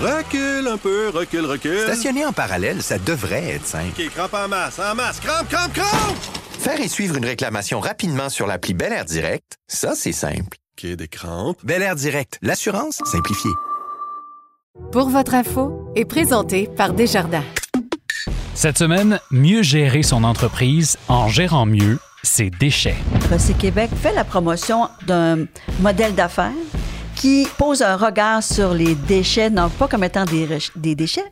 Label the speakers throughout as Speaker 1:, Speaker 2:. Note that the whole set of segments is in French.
Speaker 1: Recule un peu, recule, recule.
Speaker 2: Stationner en parallèle, ça devrait être simple.
Speaker 1: OK, crampe en masse, en masse, crampe, crampe, crampe!
Speaker 2: Faire et suivre une réclamation rapidement sur l'appli Bel Air Direct, ça, c'est simple.
Speaker 1: OK, des crampes.
Speaker 2: Bel Air Direct, l'assurance simplifiée.
Speaker 3: Pour votre info est présenté par Desjardins.
Speaker 4: Cette semaine, mieux gérer son entreprise en gérant mieux ses déchets.
Speaker 5: Recyc Québec fait la promotion d'un modèle d'affaires qui pose un regard sur les déchets, non pas comme étant des, des déchets,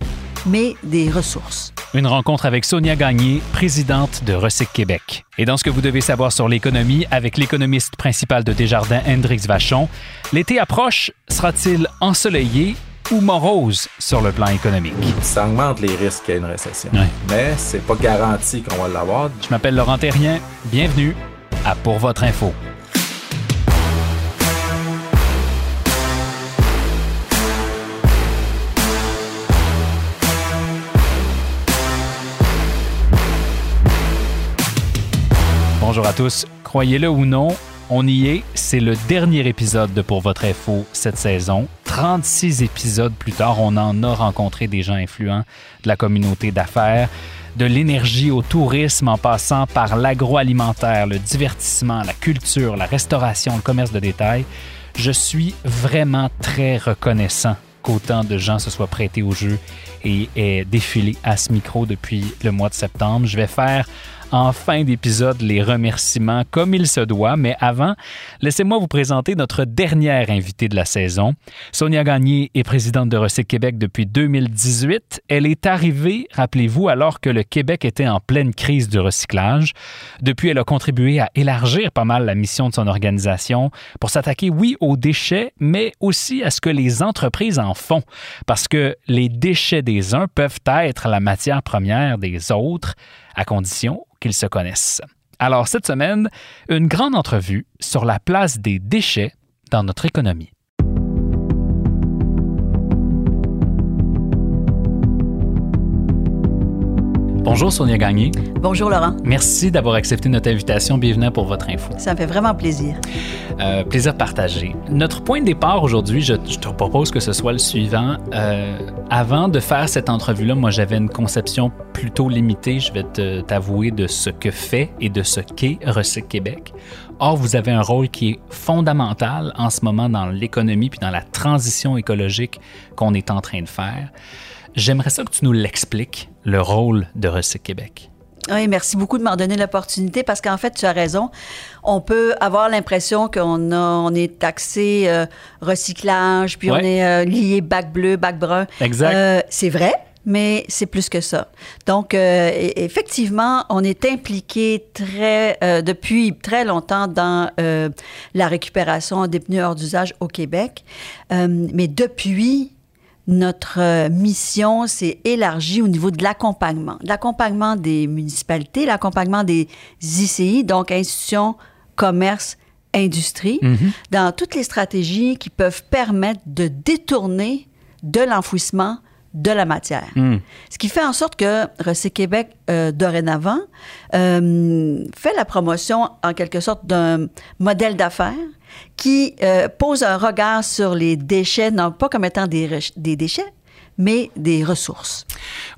Speaker 5: mais des ressources.
Speaker 4: Une rencontre avec Sonia Gagné, présidente de Recyc Québec. Et dans ce que vous devez savoir sur l'économie, avec l'économiste principal de Desjardins, Hendrix Vachon, l'été approche, sera-t-il ensoleillé ou morose sur le plan économique?
Speaker 6: ça augmente les risques qu'il y ait une récession.
Speaker 4: Ouais.
Speaker 6: Mais c'est pas garanti qu'on va l'avoir.
Speaker 4: Je m'appelle Laurent Terrien. Bienvenue à Pour votre info. Bonjour à tous. Croyez-le ou non, on y est. C'est le dernier épisode de Pour votre info cette saison. 36 épisodes plus tard, on en a rencontré des gens influents de la communauté d'affaires, de l'énergie au tourisme en passant par l'agroalimentaire, le divertissement, la culture, la restauration, le commerce de détail. Je suis vraiment très reconnaissant qu'autant de gens se soient prêtés au jeu et aient défilé à ce micro depuis le mois de septembre. Je vais faire en fin d'épisode les remerciements comme il se doit, mais avant, laissez-moi vous présenter notre dernière invitée de la saison. Sonia Gagné est présidente de Recyc Québec depuis 2018. Elle est arrivée, rappelez-vous, alors que le Québec était en pleine crise du recyclage. Depuis, elle a contribué à élargir pas mal la mission de son organisation pour s'attaquer, oui, aux déchets, mais aussi à ce que les entreprises en font. Parce que les déchets des uns peuvent être la matière première des autres, à condition se connaissent. Alors, cette semaine, une grande entrevue sur la place des déchets dans notre économie. Bonjour Sonia Gagné.
Speaker 5: Bonjour Laurent,
Speaker 4: Merci d'avoir accepté notre invitation. Bienvenue pour votre info.
Speaker 5: ça me fait vraiment plaisir.
Speaker 4: Euh, plaisir partagé. Notre point de départ aujourd'hui, je, je te propose que ce soit le suivant. Euh, avant de faire cette entrevue-là, moi j'avais une conception plutôt limitée, je vais te- t'avouer, de ce que fait et de ce qu'est Recyc Québec. Or, vous avez un rôle qui est fondamental en ce moment dans l'économie puis dans la transition écologique qu'on est en train de faire. J'aimerais ça que tu nous l'expliques, le rôle de Recyc Québec.
Speaker 5: Oui, merci beaucoup de m'en donner l'opportunité parce qu'en fait, tu as raison. On peut avoir l'impression qu'on on est taxé euh, recyclage, puis
Speaker 4: Ouais.
Speaker 5: on est euh, lié bac bleu, bac brun.
Speaker 4: Exact.
Speaker 5: Euh, c'est vrai, mais c'est plus que ça. Donc, effectivement, on est impliqué très, depuis très longtemps dans la récupération des pneus hors d'usage au Québec. Mais depuis, notre euh, mission s'est élargie au niveau de l'accompagnement. L'accompagnement des municipalités, l'accompagnement des ICI, donc institutions, commerce, industrie, dans toutes les stratégies qui peuvent permettre de détourner de l'enfouissement de la matière. Ce qui fait en sorte que Recyc Québec, euh, dorénavant, euh, fait la promotion, en quelque sorte, d'un modèle d'affaires qui euh, pose un regard sur les déchets, non pas comme étant des, des déchets, mais des ressources.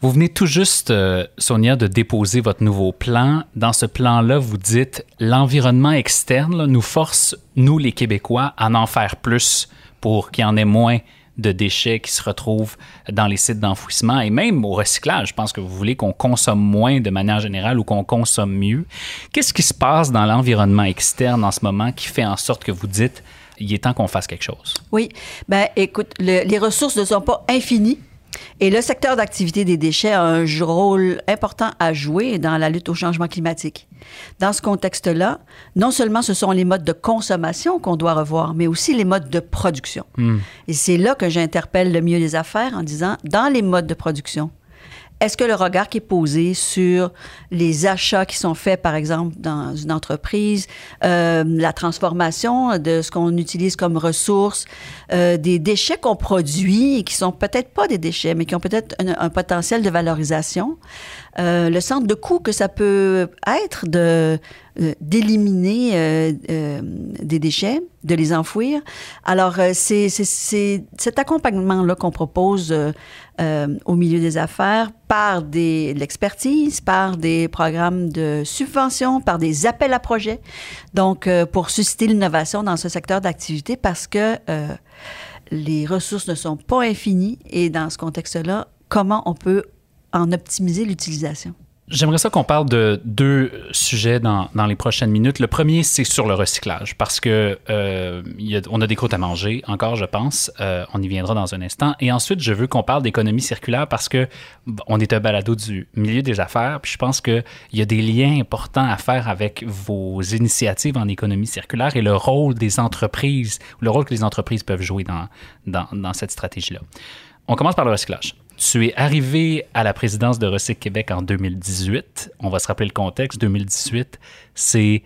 Speaker 4: Vous venez tout juste, euh, Sonia, de déposer votre nouveau plan. Dans ce plan-là, vous dites l'environnement externe nous force, nous les Québécois, à en faire plus pour qu'il y en ait moins de déchets qui se retrouvent dans les sites d'enfouissement et même au recyclage. Je pense que vous voulez qu'on consomme moins de manière générale ou qu'on consomme mieux. Qu'est-ce qui se passe dans l'environnement externe en ce moment qui fait en sorte que vous dites il est temps qu'on fasse quelque chose?
Speaker 5: Oui. Ben, écoute, le- les ressources ne sont pas infinies. Et le secteur d'activité des déchets a un rôle important à jouer dans la lutte au changement climatique. Dans ce contexte-là, non seulement ce sont les modes de consommation qu'on doit revoir, mais aussi les modes de production. Et c'est là que j'interpelle le mieux les affaires en disant, dans les modes de production, est-ce que le regard qui est posé sur les achats qui sont faits, par exemple, dans une entreprise, euh, la transformation de ce qu'on utilise comme ressources, euh, des déchets qu'on produit et qui sont peut-être pas des déchets, mais qui ont peut-être un, un potentiel de valorisation, euh, le centre de coût que ça peut être de euh, d'éliminer euh, des déchets, de les enfouir. Alors, c'est cet accompagnement-là qu'on propose au milieu des affaires par de l'expertise, par des programmes de subvention, par des appels à projets. Donc, pour susciter l'innovation dans ce secteur d'activité parce que les ressources ne sont pas infinies et dans ce contexte-là, comment on peut en optimiser l'utilisation?
Speaker 4: J'aimerais ça qu'on parle de deux sujets dans, dans les prochaines minutes. Le premier, c'est sur le recyclage, parce que euh, a- on a des croûtes à manger encore, je pense. Euh, on y viendra dans un instant. Et ensuite, je veux qu'on parle d'économie circulaire parce que on est un balado du milieu des affaires, puis je pense qu'il y a des liens importants à faire avec vos initiatives en économie circulaire et le rôle des entreprises, le rôle que les entreprises peuvent jouer dans, dans, dans cette stratégie-là. On commence par le recyclage. Tu es arrivé à la présidence de Recyc Québec en 2018. On va se rappeler le contexte. 2018, c'est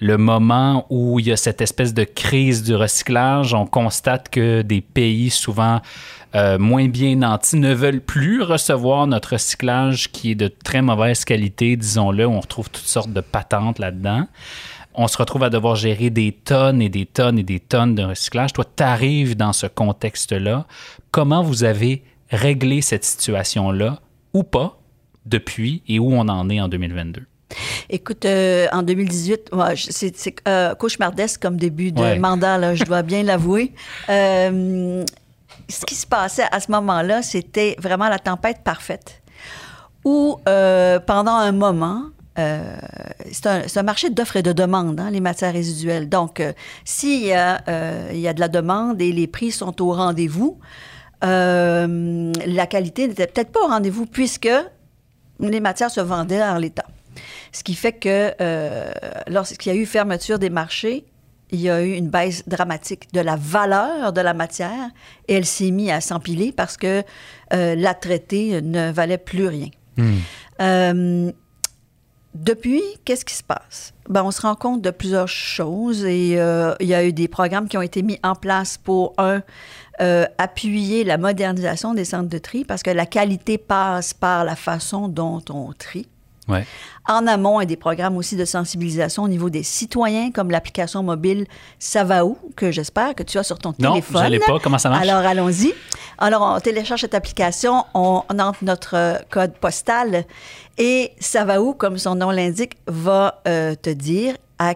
Speaker 4: le moment où il y a cette espèce de crise du recyclage. On constate que des pays souvent euh, moins bien nantis ne veulent plus recevoir notre recyclage qui est de très mauvaise qualité, disons-le. On retrouve toutes sortes de patentes là-dedans on se retrouve à devoir gérer des tonnes et des tonnes et des tonnes de recyclage. Toi, tu arrives dans ce contexte-là. Comment vous avez réglé cette situation-là ou pas depuis et où on en est en 2022?
Speaker 5: Écoute, euh, en 2018, ouais, je- c'est euh, cauchemardesque comme début de
Speaker 4: Ouais.
Speaker 5: mandat, là, je dois bien l'avouer. Euh, ce qui se passait à ce moment-là, c'était vraiment la tempête parfaite. Où, euh, pendant un moment, euh, c'est un, marché d'offres et de demande, hein, les matières résiduelles. Donc, euh, s'il euh, y a de la demande et les prix sont au rendez-vous, euh, la qualité n'était peut-être pas au rendez-vous puisque les matières se vendaient en l'état. Ce qui fait que euh, lorsqu'il y a eu fermeture des marchés, il y a eu une baisse dramatique de la valeur de la matière et elle s'est mise à s'empiler parce que euh, la traitée ne valait plus rien. Euh, depuis, qu'est-ce qui se passe? Ben, on se rend compte de plusieurs choses et euh, il y a eu des programmes qui ont été mis en place pour, un, euh, appuyer la modernisation des centres de tri parce que la qualité passe par la façon dont on trie.
Speaker 4: Ouais.
Speaker 5: En amont, il y a des programmes aussi de sensibilisation au niveau des citoyens, comme l'application mobile Savaou, que j'espère que tu as sur ton
Speaker 4: Non,
Speaker 5: téléphone.
Speaker 4: je l'ai pas. Comment ça marche?
Speaker 5: Alors, allons-y. Alors, on télécharge cette application, on, on entre notre euh, code postal et Savaou, comme son nom l'indique, va euh, te dire à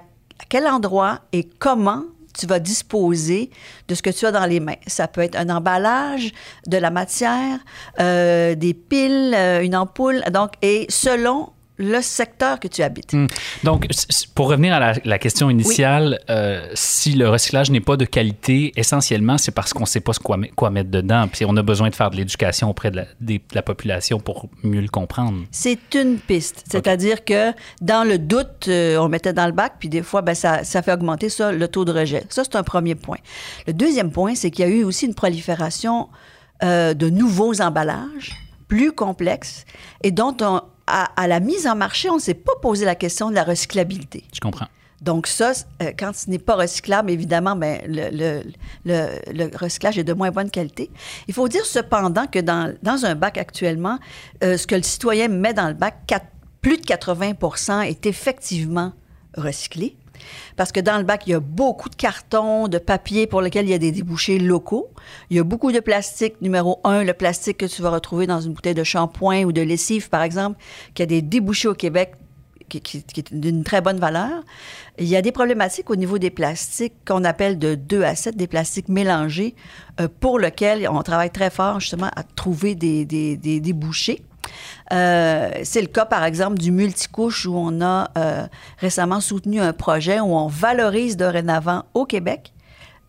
Speaker 5: quel endroit et comment tu vas disposer de ce que tu as dans les mains. Ça peut être un emballage, de la matière, euh, des piles, euh, une ampoule, donc, et selon le secteur que tu habites.
Speaker 4: Hmm. Donc, pour revenir à la, la question initiale, euh, si le recyclage n'est pas de qualité, essentiellement, c'est parce qu'on ne sait pas ce quoi, quoi mettre dedans. Puis on a besoin de faire de l'éducation auprès de la, des- de la population pour mieux le comprendre.
Speaker 5: C'est une piste. C'est-à-dire que dans le doute, euh, on mettait dans le bac, puis des fois, ben, ça, ça fait augmenter ça, le taux de rejet. Ça, c'est un premier point. Le deuxième point, c'est qu'il y a eu aussi une prolifération euh, de nouveaux emballages plus complexes et dont on, à, à la mise en marché, on ne s'est pas posé la question de la recyclabilité.
Speaker 4: Je comprends.
Speaker 5: Donc ça, euh, quand ce n'est pas recyclable, évidemment, ben, le, le- le- le recyclage est de moins bonne qualité. Il faut dire cependant que dans, dans un bac actuellement, euh, ce que le citoyen met dans le bac, plus de 80% est effectivement recyclé. Parce que dans le bac, il y a beaucoup de cartons, de papier pour lesquels il y a des débouchés locaux. Il y a beaucoup de plastique. Numéro un, le plastique que tu vas retrouver dans une bouteille de shampoing ou de lessive, par exemple, qui a des débouchés au Québec qui, est d'une très bonne valeur. Il y a des problématiques au niveau des plastiques qu'on appelle de 2 à 7, des plastiques mélangés, euh, pour lesquels on travaille très fort justement à trouver des, des, des débouchés. Euh, c'est le cas, par exemple, du multicouche où on a euh, récemment soutenu un projet où on valorise dorénavant au Québec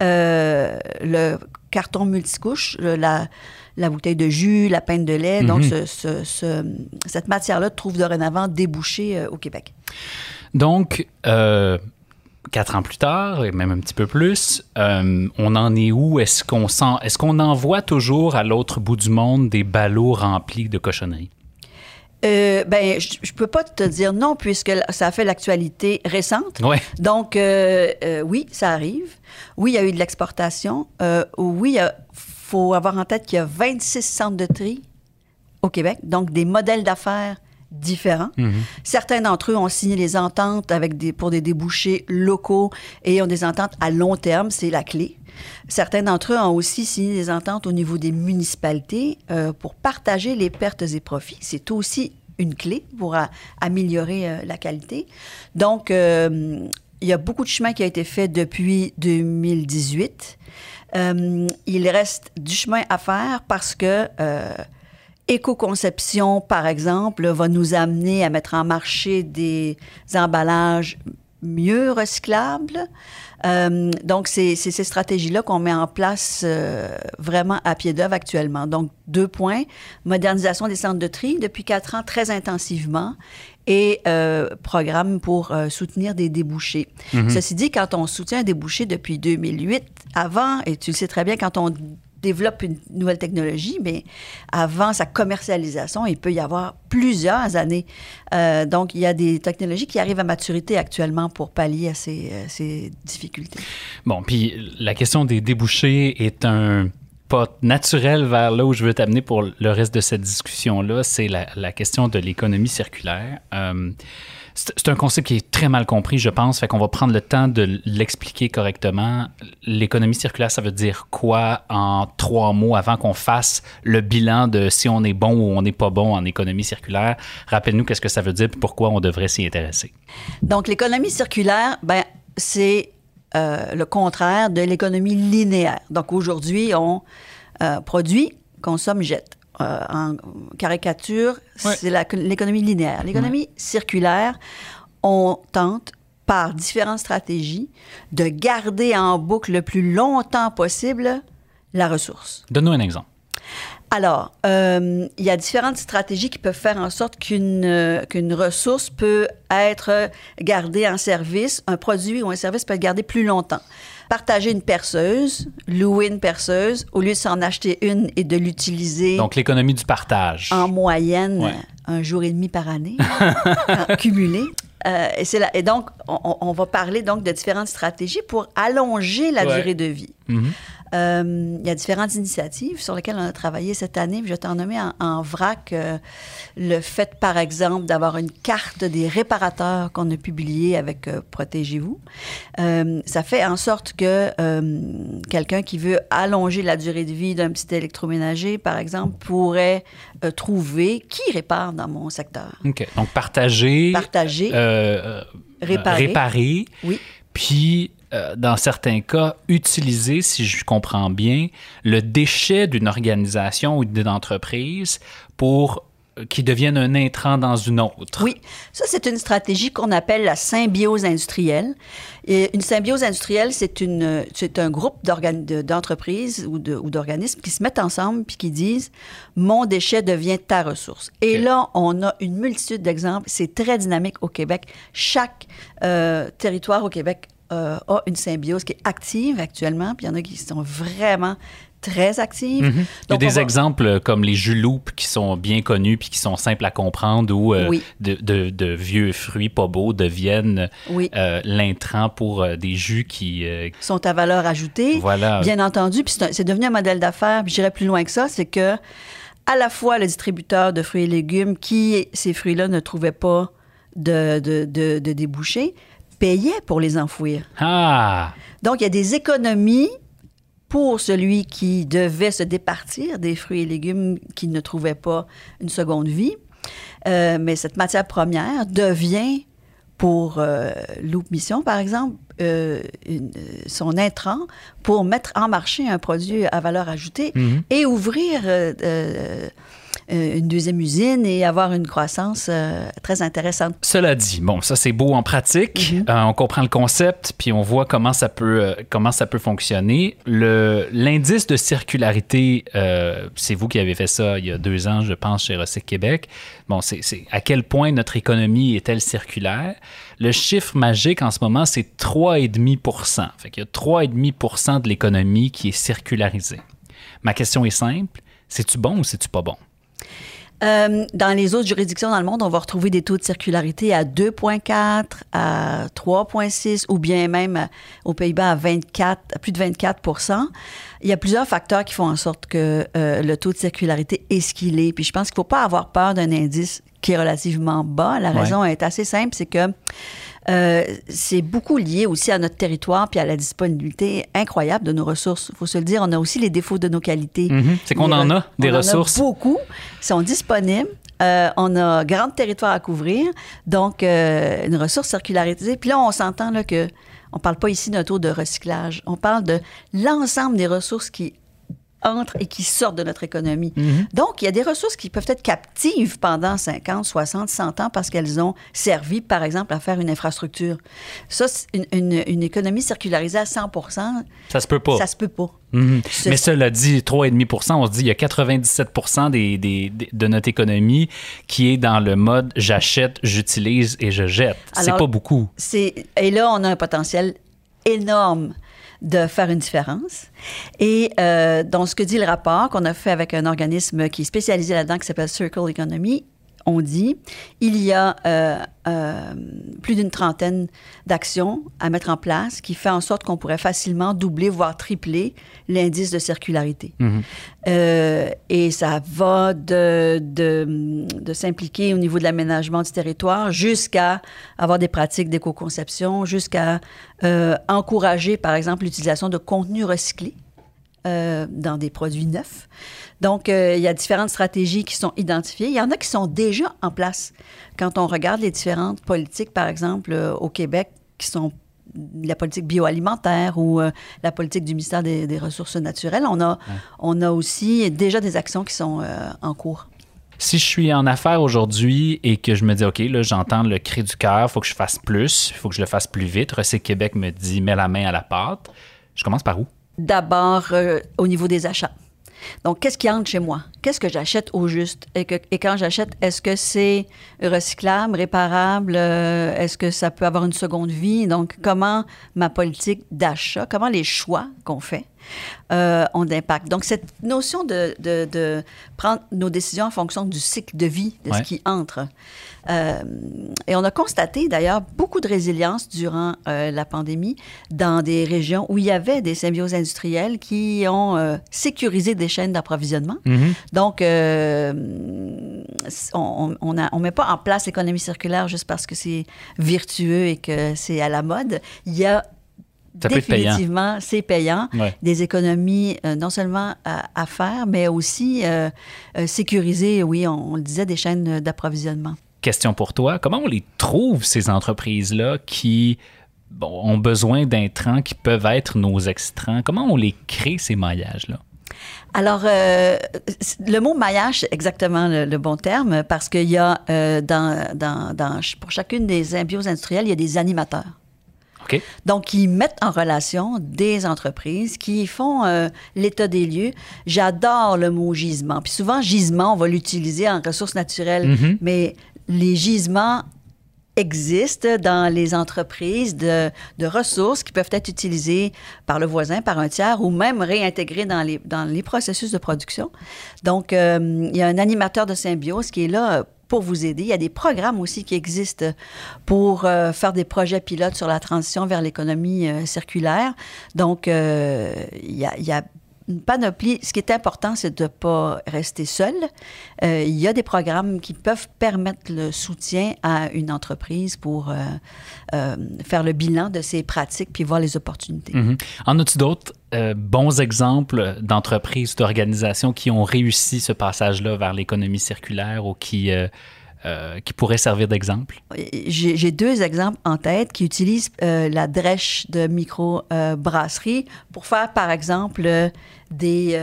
Speaker 5: euh, le carton multicouche, la, la bouteille de jus, la pinte de lait. Donc, ce- ce- ce- cette matière-là trouve dorénavant débouché au Québec.
Speaker 4: Donc, quatre ans plus tard, et même un petit peu plus, euh, on en est où? Est-ce qu'on sent, est-ce qu'on envoie toujours à l'autre bout du monde des ballots remplis de cochonneries?
Speaker 5: Euh, ben, je je peux pas te dire non puisque ça a fait l'actualité récente.
Speaker 4: Ouais.
Speaker 5: Donc, euh, euh, oui, ça arrive. Oui, il y a eu de l'exportation. Oui, il faut avoir en tête qu'il y a 26 centres de tri au Québec, donc des modèles d'affaires différents.
Speaker 4: Mhm.
Speaker 5: Certains d'entre eux ont signé des ententes avec des, pour des débouchés locaux et ont des ententes à long terme, c'est la clé. Certains d'entre eux ont aussi signé des ententes au niveau des municipalités euh, pour partager les pertes et profits. C'est aussi une clé pour a- améliorer euh, la qualité. Donc, euh, il y a beaucoup de chemin qui a été fait depuis 2018. Euh, il reste du chemin à faire parce que Éco-conception, par exemple, va nous amener à mettre en marché des emballages mieux recyclables. Euh, donc, c'est ces stratégies-là qu'on met en place euh, vraiment à pied d'œuvre actuellement. Donc, deux points. Modernisation des centres de tri depuis quatre ans très intensivement et euh, programme pour soutenir des débouchés. Ceci dit, quand on soutient un débouché depuis 2008, avant, et tu le sais très bien, quand on développe une nouvelle technologie, mais avant sa commercialisation, il peut y avoir plusieurs années. Euh, donc, il y a des technologies qui arrivent à maturité actuellement pour pallier à ces, euh, ces difficultés.
Speaker 4: Bon, puis la question des débouchés est un naturel vers là où je veux t'amener pour le reste de cette discussion-là. C'est la, question de l'économie circulaire. Euh, c'est un concept qui est très mal compris, je pense. Fait qu'on va prendre le temps de l'expliquer correctement. L'économie circulaire, ça veut dire quoi en trois mots avant qu'on fasse le bilan de si on est bon ou on n'est pas bon en économie circulaire? Rappelle-nous qu'est-ce que ça veut dire et pourquoi on devrait s'y intéresser.
Speaker 5: Donc, l'économie circulaire, ben, c'est euh, le contraire de l'économie linéaire. Donc, aujourd'hui, on euh, produit, consomme, jette. Euh, en caricature,
Speaker 4: Ouais.
Speaker 5: c'est l'économie linéaire. L'économie circulaire, on tente par différentes stratégies de garder en boucle le plus longtemps possible la ressource.
Speaker 4: Donne-nous un exemple.
Speaker 5: Alors, euh, il y a différentes stratégies qui peuvent faire en sorte qu'une euh, qu'une ressource peut être gardée en service, un produit ou un service peut être gardé plus longtemps. Partager une perceuse, louer une perceuse, au lieu de s'en acheter une et de l'utiliser
Speaker 4: Donc, l'économie du partage.
Speaker 5: en moyenne
Speaker 4: Ouais.
Speaker 5: un jour et demi par année, cumulé. Euh, et, c'est là- et donc, on, va parler donc de différentes stratégies pour allonger la
Speaker 4: Ouais.
Speaker 5: durée de vie.
Speaker 4: Mhm.
Speaker 5: Euh, il y a différentes initiatives sur lesquelles on a travaillé cette année. Je vais t'en nommer en, en vrac euh, le fait, par exemple, d'avoir une carte des réparateurs qu'on a publiée avec euh, Protégez-vous. Ça fait en sorte que quelqu'un qui veut allonger la durée de vie d'un petit électroménager, par exemple, pourrait trouver qui répare dans mon secteur.
Speaker 4: OK. Donc, partager.
Speaker 5: Partager, Réparer.
Speaker 4: réparer,
Speaker 5: oui.
Speaker 4: puis euh, dans certains cas, utiliser, si je comprends bien, le déchet d'une organisation ou d'une entreprise pour euh, qu'il devienne un intrant dans une autre.
Speaker 5: Oui, ça c'est une stratégie qu'on appelle la symbiose industrielle. Et une symbiose industrielle, c'est une, c'est un groupe d'entreprises ou, de- ou d'organismes qui se mettent ensemble puis qui disent mon déchet devient ta ressource. Et là, on a une multitude d'exemples. C'est très dynamique au Québec. Chaque euh, territoire au Québec euh, a une symbiose qui est active actuellement. Puis il y en a qui sont vraiment très actives.
Speaker 4: Mhm. Il y a
Speaker 5: Donc,
Speaker 4: des
Speaker 5: va-
Speaker 4: exemples comme les jus loupes qui sont bien connus puis qui sont simples à comprendre où euh,
Speaker 5: Oui.
Speaker 4: de, de- de vieux fruits pas beaux deviennent
Speaker 5: Oui.
Speaker 4: euh, l'intrant pour euh, des jus qui... euh,
Speaker 5: sont à valeur ajoutée.
Speaker 4: Voilà.
Speaker 5: Bien entendu, puis c'est devenu un modèle d'affaires. J'irai plus loin que ça, c'est que à la fois le distributeur de fruits et légumes, qui ces fruits-là ne trouvait pas de, de, de, de débouchés, payait pour les enfouir.
Speaker 4: Ah!
Speaker 5: Donc il y a des économies pour celui qui devait se départir des fruits et légumes qui ne trouvait pas une seconde vie. Euh, mais cette matière première devient, pour euh, Loop Mission, par exemple, euh, une- euh, son intrant pour mettre en marché un produit à valeur ajoutée
Speaker 4: Mhm.
Speaker 5: et ouvrir une deuxième usine et avoir une croissance euh, très intéressante.
Speaker 4: Cela dit, bon, ça c'est beau en pratique.
Speaker 5: Mhm.
Speaker 4: Euh, on comprend le concept, puis on voit comment ça peut, euh, comment ça peut fonctionner. L'indice de circularité, euh, c'est vous qui avez fait ça il y a deux ans, je pense, chez Recyc Québec. Bon, c'est, c'est à quel point notre économie est-elle circulaire? Le chiffre magique en ce moment, c'est 3,5 Fait qu'il y a 3,5% de l'économie qui est circularisée. Ma question est simple. C'est-tu bon ou c'est-tu pas bon?
Speaker 5: Euh, dans les autres juridictions dans le monde, on va retrouver des taux de circularité à 2,4, à 3,6 ou bien même aux Pays-Bas à 24, à plus de 24% Il y a plusieurs facteurs qui font en sorte que euh, le taux de circularité est ce qu'il est. Puis je pense qu'il ne faut pas avoir peur d'un indice qui est relativement bas. La
Speaker 4: Ouais.
Speaker 5: raison est assez simple, c'est que euh, c'est beaucoup lié aussi à notre territoire puis à la disponibilité incroyable de nos ressources. Il faut se le dire, on a aussi les défauts de nos qualités.
Speaker 4: Mhm. C'est qu'on en a, des
Speaker 5: on en
Speaker 4: ressources.
Speaker 5: a beaucoup, sont disponibles. Euh, on a grand territoire à couvrir, donc euh, une ressource circularisée. Puis là, on s'entend là que on parle pas ici d'un taux de recyclage. On parle de l'ensemble des ressources qui entrent et qui sortent de notre économie.
Speaker 4: Mhm.
Speaker 5: Donc, il y a des ressources qui peuvent être captives pendant 50, 60, 100 ans parce qu'elles ont servi, par exemple, à faire une infrastructure. Ça, une, une- une économie circularisée à 100
Speaker 4: Ça se peut pas.
Speaker 5: ça se peut pas.
Speaker 4: Mhm.
Speaker 5: Ce-
Speaker 4: Mais cela dit, 3,5 on se dit il y a 97 des, des- des- de notre économie qui est dans le mode j'achète, j'utilise et je jette. C'est pas beaucoup.
Speaker 5: Et là on a un potentiel énorme de faire une différence. Et euh, dans ce que dit le rapport qu'on a fait avec un organisme qui est spécialisé là-dedans qui s'appelle Circle Economy, on dit il y a euh, euh, plus d'une trentaine d'actions à mettre en place qui fait en sorte qu'on pourrait facilement doubler voire tripler l'indice de circularité. Euh, et ça va de, de, de s'impliquer au niveau de l'aménagement du territoire jusqu'à avoir des pratiques d'éco-conception, jusqu'à encourager, par exemple, l'utilisation de contenus recyclés euh, dans des produits neufs. Donc, euh, il y a différentes stratégies qui sont identifiées. Il y en a qui sont déjà en place. Quand on regarde les différentes politiques, par exemple, euh, au Québec, qui sont la politique bioalimentaire ou la politique du ministère des, des Ressources naturelles, on a, on a aussi déjà des actions qui sont en cours.
Speaker 4: Si je suis en affaires aujourd'hui et que je me dis, OK, là, j'entends le cri du cœur, il faut que je fasse plus, il faut que je le fasse plus vite. Recyc Québec me dit, mets la main à la pâte. Je commence par où?
Speaker 5: D'abord, euh, au niveau des achats. Donc, qu'est-ce qui entre chez moi? Qu'est-ce que j'achète au juste? Et, que- et quand j'achète, est-ce que c'est recyclable, réparable? Euh, est-ce que ça peut avoir une seconde vie? Donc, comment ma politique d'achat, comment les choix qu'on fait euh, ont d'impact? Donc, cette notion de, de- de prendre nos décisions en fonction du cycle de vie de
Speaker 4: Ouais.
Speaker 5: ce qui entre. Euh, et on a constaté d'ailleurs beaucoup de résilience durant la pandémie dans des régions où il y avait des symbioses industrielles qui ont sécurisé des chaînes d'approvisionnement. Donc, euh, on on a- on met pas en place l'économie circulaire juste parce que c'est virtueux et que c'est à la mode. Il y a
Speaker 4: Ça
Speaker 5: définitivement, c'est payant.
Speaker 4: Ouais.
Speaker 5: Des économies euh, non seulement à, à faire, mais aussi euh, euh, sécuriser, oui, on, on le disait, des chaînes d'approvisionnement.
Speaker 4: Question pour toi. Comment on les trouve, ces entreprises-là qui bon, ont besoin d'intrants qui peuvent être nos extrants? Comment on les crée, ces maillages-là?
Speaker 5: Alors, euh, le mot maillage, c'est exactement le, le bon terme parce qu'il y a euh, dans, dans, dans- pour chacune des symbioses industrielles, il y a des animateurs.
Speaker 4: OK?
Speaker 5: Donc, qui mettent en relation des entreprises qui font euh, l'état des lieux. J'adore le mot gisement. Puis souvent, gisement, on va l'utiliser en ressources naturelles,
Speaker 4: Mhm.
Speaker 5: mais les gisements existent dans les entreprises de, de ressources qui peuvent être utilisées par le voisin, par un tiers, ou même réintégrées dans les, dans les processus de production. Donc, euh, il y a un animateur de symbiose qui est là pour vous aider. Il y a des programmes aussi qui existent pour euh, faire des projets pilotes sur la transition vers l'économie euh, circulaire. Donc, il y a, il y a une panoplie. Ce qui est important, c'est de ne pas rester seul. Euh, il y a des programmes qui peuvent permettre le soutien à une entreprise pour euh, euh, faire le bilan de ses pratiques puis voir les opportunités.
Speaker 4: Mhm. En as-tu d'autres bons exemples d'entreprises, d'organisations qui ont réussi ce passage-là vers l'économie circulaire ou qui, euh, qui pourraient servir d'exemple?
Speaker 5: J'ai deux exemples en tête qui utilisent euh, la drèche de micro-brasserie pour faire, par exemple, euh, des,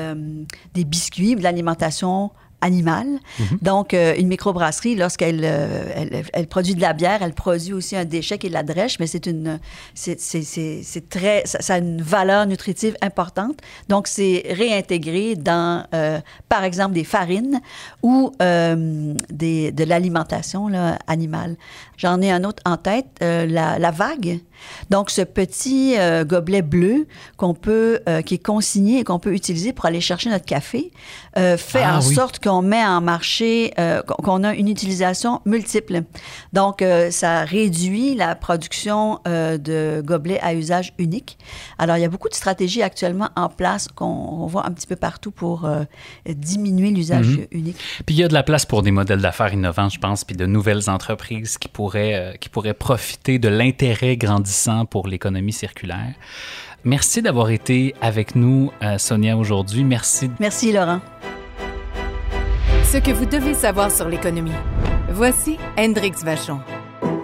Speaker 5: des biscuits, de l'alimentation animale. Donc, euh, une microbrasserie, lorsqu'elle euh, elle, elle produit de la bière, elle produit aussi un déchet qui est de la drèche, mais c'est une, c'est très, ça, ça a une valeur nutritive importante. Donc, c'est réintégré dans, euh, par exemple, des farines ou des, de l'alimentation animale. J'en ai un autre en tête, la, la vague, Donc, ce petit euh, gobelet bleu qu'on peut, euh, qui est consigné et qu'on peut utiliser pour aller chercher notre café, euh, fait
Speaker 4: Ah
Speaker 5: en
Speaker 4: oui.
Speaker 5: sorte qu'on met en marché, qu'on- a une utilisation multiple. Donc, ça réduit la production de gobelets à usage unique. Alors, il y a beaucoup de stratégies actuellement en place qu'on on voit un petit peu partout pour diminuer l'usage
Speaker 4: Mhm.
Speaker 5: unique.
Speaker 4: Puis il y a de la place pour des modèles d'affaires innovants, je pense, puis de nouvelles entreprises qui pourraient, qui pourraient profiter de l'intérêt grandissant pour l'économie circulaire. Merci d'avoir été avec nous, euh, Sonia, aujourd'hui. Merci.
Speaker 5: Merci, Laurent.
Speaker 3: Ce que vous devez savoir sur l'économie. Voici Hendrix Vachon.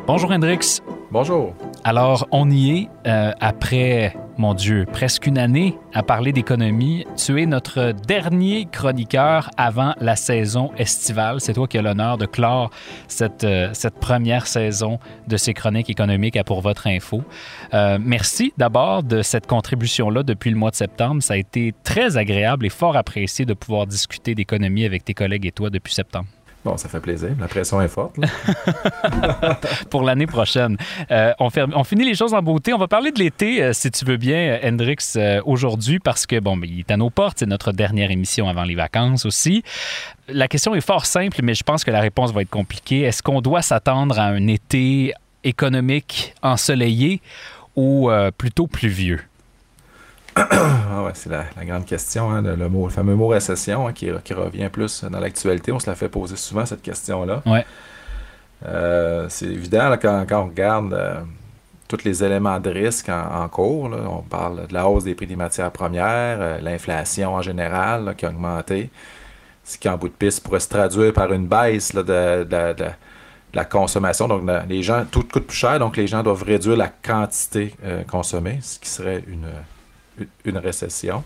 Speaker 4: Bonjour, Hendrix.
Speaker 6: Bonjour.
Speaker 4: Alors, on y est euh, après, mon Dieu, presque une année à parler d'économie. Tu es notre dernier chroniqueur avant la saison estivale. C'est toi qui as l'honneur de clore cette, euh, cette première saison de ces chroniques économiques à Pour Votre Info. Euh, merci d'abord de cette contribution-là depuis le mois de septembre. Ça a été très agréable et fort apprécié de pouvoir discuter d'économie avec tes collègues et toi depuis septembre.
Speaker 6: Bon, ça fait plaisir. La pression est forte.
Speaker 4: pour l'année prochaine. Euh, on, finit les choses en beauté. On va parler de l'été, euh, si tu veux bien, euh, Hendrix, aujourd'hui, parce que, bon, ben, il est à nos portes. C'est notre dernière émission avant les vacances aussi. La question est fort simple, mais je pense que la réponse va être compliquée. Est-ce qu'on doit s'attendre à un été économique ensoleillé ou plutôt pluvieux?
Speaker 6: Ah ouais, c'est la, la grande question, hein, le, le mot, le fameux mot récession hein, qui, qui revient plus dans l'actualité. On se la fait poser souvent, cette question-là.
Speaker 4: Ouais.
Speaker 6: Euh, c'est évident là, quand, quand on regarde euh, tous les éléments de risque en, en cours. là. on parle de la hausse des prix des matières premières, euh, l'inflation en général là, qui a augmenté, ce qui, en bout de piste, pourrait se traduire par une baisse de, de- de- de la consommation. Donc, les gens, tout coûte plus cher, donc les gens doivent réduire la quantité euh, consommée, ce qui serait une, une, récession.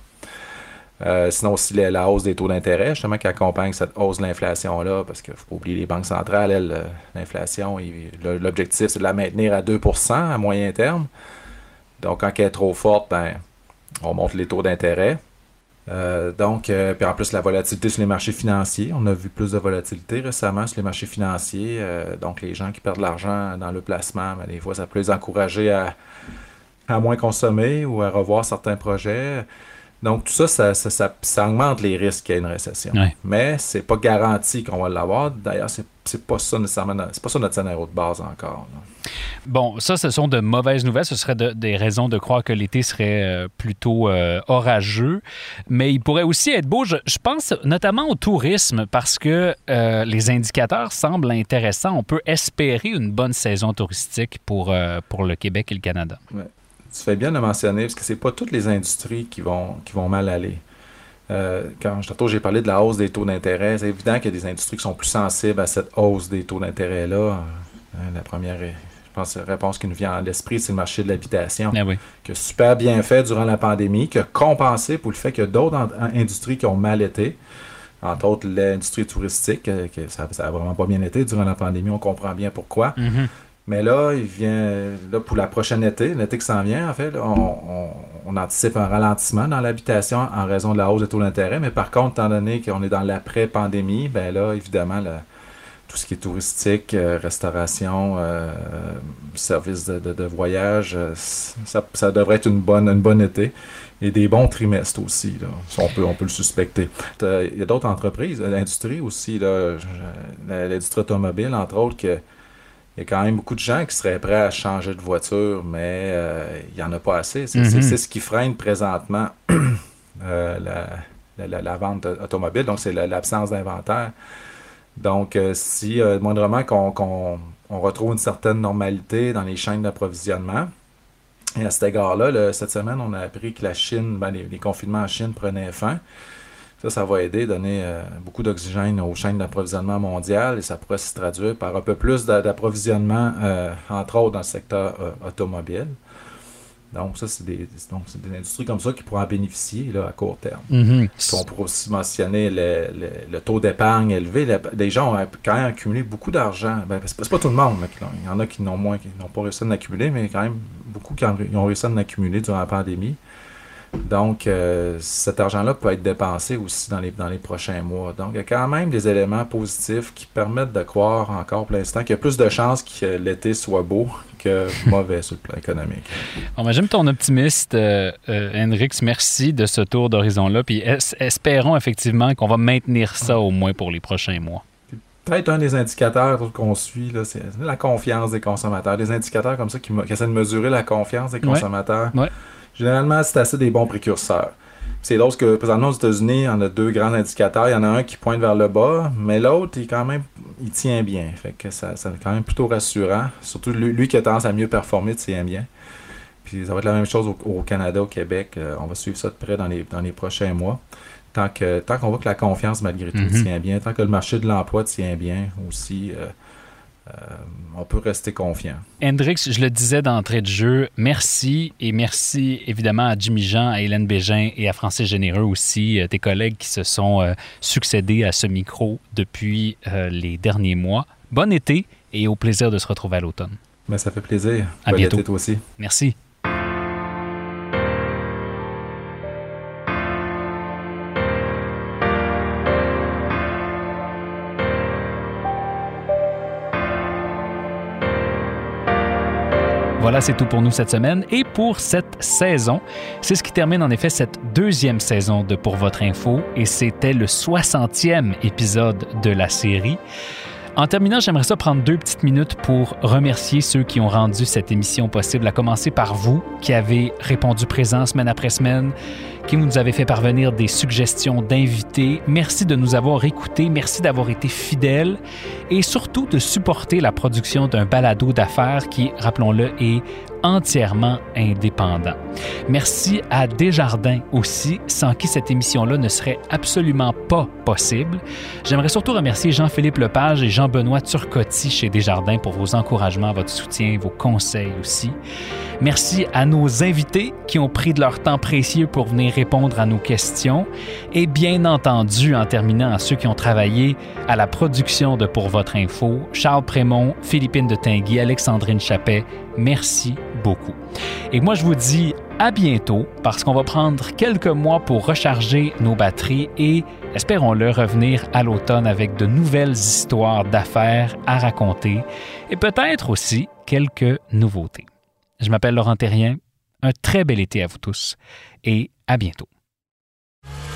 Speaker 6: Euh, sinon aussi la, hausse des taux d'intérêt, justement, qui accompagne cette hausse de l'inflation-là, parce qu'il ne faut pas oublier les banques centrales, elles, euh, l'inflation, l'objectif, c'est de la maintenir à 2% à moyen terme. Donc, quand elle est trop forte, ben, on monte les taux d'intérêt. Euh, donc, puis en plus, la volatilité sur les marchés financiers. On a vu plus de volatilité récemment sur les marchés financiers. Donc, les gens qui perdent de l'argent dans le placement, ben, des fois, ça peut les encourager à, à moins consommer ou à revoir certains projets. Donc, tout ça, ça, ça, ça- ça augmente les risques qu'il y ait une récession.
Speaker 4: Ouais.
Speaker 6: Mais c'est pas garanti qu'on va l'avoir. D'ailleurs, c'est c'est pas ça nécessairement, c'est pas ça notre scénario de base encore. là.
Speaker 4: Bon, ça, ce sont de mauvaises nouvelles. Ce serait de- des raisons de croire que l'été serait euh, plutôt euh, orageux. Mais il pourrait aussi être beau. Je, je pense notamment au tourisme parce que euh, les indicateurs semblent intéressants. On peut espérer une bonne saison touristique pour, euh, pour le Québec et le Canada.
Speaker 6: Tu fais bien de mentionner, parce que c'est pas toutes les industries qui vont, qui vont mal aller. Euh, quand tantôt j'ai parlé de la hausse des taux d'intérêt, c'est évident qu'il y a des industries qui sont plus sensibles à cette hausse des taux d'intérêt-là. Hein, la première, je pense, réponse qui nous vient à l'esprit, c'est le marché de l'habitation,
Speaker 4: Ah oui.
Speaker 6: qui a super bien fait durant la pandémie, qui a compensé pour le fait qu'il y a d'autres industries qui ont mal été. Entre autres, l'industrie touristique, euh, que ça n'a vraiment pas bien été durant la pandémie. On comprend bien pourquoi.
Speaker 4: Mhm.
Speaker 6: Mais là, il vient là pour la prochaine été, l'été qui s'en vient, en fait, on, on- anticipe un ralentissement dans l'habitation en raison de la hausse des taux d'intérêt. Mais par contre, étant donné qu'on est dans l'après-pandémie, ben là, évidemment, tout ce qui est touristique, euh, restauration, euh, service de, de- voyage, euh, ça, ça devrait être une bonne, une bonne été. Et des bons trimestres aussi, là. On, peut, on peut le suspecter. Il y a d'autres entreprises, l'industrie aussi, l'industrie automobile, entre autres, que il y a quand même beaucoup de gens qui seraient prêts à changer de voiture, mais euh, il n'y en a pas assez. C'est
Speaker 4: Mhm.
Speaker 6: ce qui freine présentement euh, la, la- la- la vente automobile, donc c'est la- l'absence d'inventaire. Donc, euh, si moindrement qu'on qu'on- on retrouve une certaine normalité dans les chaînes d'approvisionnement, et à cet égard-là, cette semaine, on a appris que la Chine, ben, les, les confinements en Chine prenaient fin. Ça, ça va aider, donner euh, beaucoup d'oxygène aux chaînes d'approvisionnement mondiales et ça pourrait se traduire par un peu plus d'a- d'approvisionnement, euh, entre autres dans le secteur euh, automobile. Donc, ça, c'est des, donc, des industries comme ça qui pourraient en bénéficier là, à court terme.
Speaker 4: Mhm.
Speaker 6: Puis On pourrait aussi mentionner le, le- le taux d'épargne élevé. Le- les gens ont quand même accumulé beaucoup d'argent. Ben, c'est pas- tout le monde. l'ont. Il y en a qui n'ont moins, qui n'ont pas réussi à en accumuler, mais quand même beaucoup qui ils ont réussi à en accumuler durant la pandémie. Donc, euh, cet argent-là peut être dépensé aussi dans les, dans les prochains mois. Donc, il y a quand même des éléments positifs qui permettent de croire encore pour l'instant qu'il y a plus de chances que l'été soit beau que mauvais sur le plan économique.
Speaker 4: Bon, ben, J'aime ton optimiste, euh, euh, Hendrix. Merci de ce tour d'horizon-là. Puis es- espérons effectivement qu'on va maintenir ça au moins pour les prochains mois.
Speaker 6: Peut-être un des indicateurs qu'on suit, c'est la confiance des consommateurs. Des indicateurs comme ça qui, essaient de mesurer la confiance des consommateurs.
Speaker 4: Ouais.
Speaker 6: Généralement, c'est assez des bons précurseurs. C'est l'autre que présentement aux États-Unis, on a deux grands indicateurs. Il y en a un qui pointe vers le bas, mais l'autre, il quand même, il tient bien. Fait que ça, ça quand même plutôt rassurant. Surtout lui, lui qui a tendance à mieux performer, tient bien. Puis ça va être la même chose au, au Canada, au Québec. Euh, on va suivre ça de près dans les, dans les prochains mois. Tant que tant qu'on voit que la confiance, malgré tout,
Speaker 4: Mhm.
Speaker 6: tient bien, tant que le marché de l'emploi tient bien aussi, euh, euh, on peut rester confiant.
Speaker 4: Hendrix, je le disais d'entrée de jeu, merci et merci évidemment à Jimmy Jean, à Hélène Bégin et à Francis Généreux aussi, euh, tes collègues qui se sont euh, succédés à ce micro depuis euh, les derniers mois. Bon été et au plaisir de se retrouver à l'automne.
Speaker 6: Mais ça fait plaisir.
Speaker 4: À
Speaker 6: Bon
Speaker 4: bientôt.
Speaker 6: été, toi aussi.
Speaker 4: Merci. Voilà, c'est tout pour nous cette semaine et pour cette saison. C'est ce qui termine en effet cette deuxième saison de Pour votre info et c'était le 60e épisode de la série. En terminant, j'aimerais ça prendre deux petites minutes pour remercier ceux qui ont rendu cette émission possible, à commencer par vous qui avez répondu présent semaine après semaine, qui nous avez fait parvenir des suggestions d'invités. Merci de nous avoir écoutés, merci d'avoir été fidèles et surtout de supporter la production d'un balado d'affaires qui, rappelons-le, est entièrement indépendant. Merci à Desjardins aussi, sans qui cette émission-là ne serait absolument pas possible. J'aimerais surtout remercier Jean-Philippe Lepage et Jean-Benoît Turcotti chez Desjardins pour vos encouragements, votre soutien, vos conseils aussi. Merci à nos invités qui ont pris de leur temps précieux pour venir répondre à nos questions. Et bien entendu, en terminant, à ceux qui ont travaillé à la production de Pour votre info, Charles Prémont, Philippine de Tinguy, Alexandrine Chappet, merci beaucoup. Et moi, je vous dis à bientôt parce qu'on va prendre quelques mois pour recharger nos batteries et, espérons-le, revenir à l'automne avec de nouvelles histoires d'affaires à raconter et peut-être aussi quelques nouveautés. Je m'appelle Laurent Terrien. Un très bel été à vous tous et à bientôt.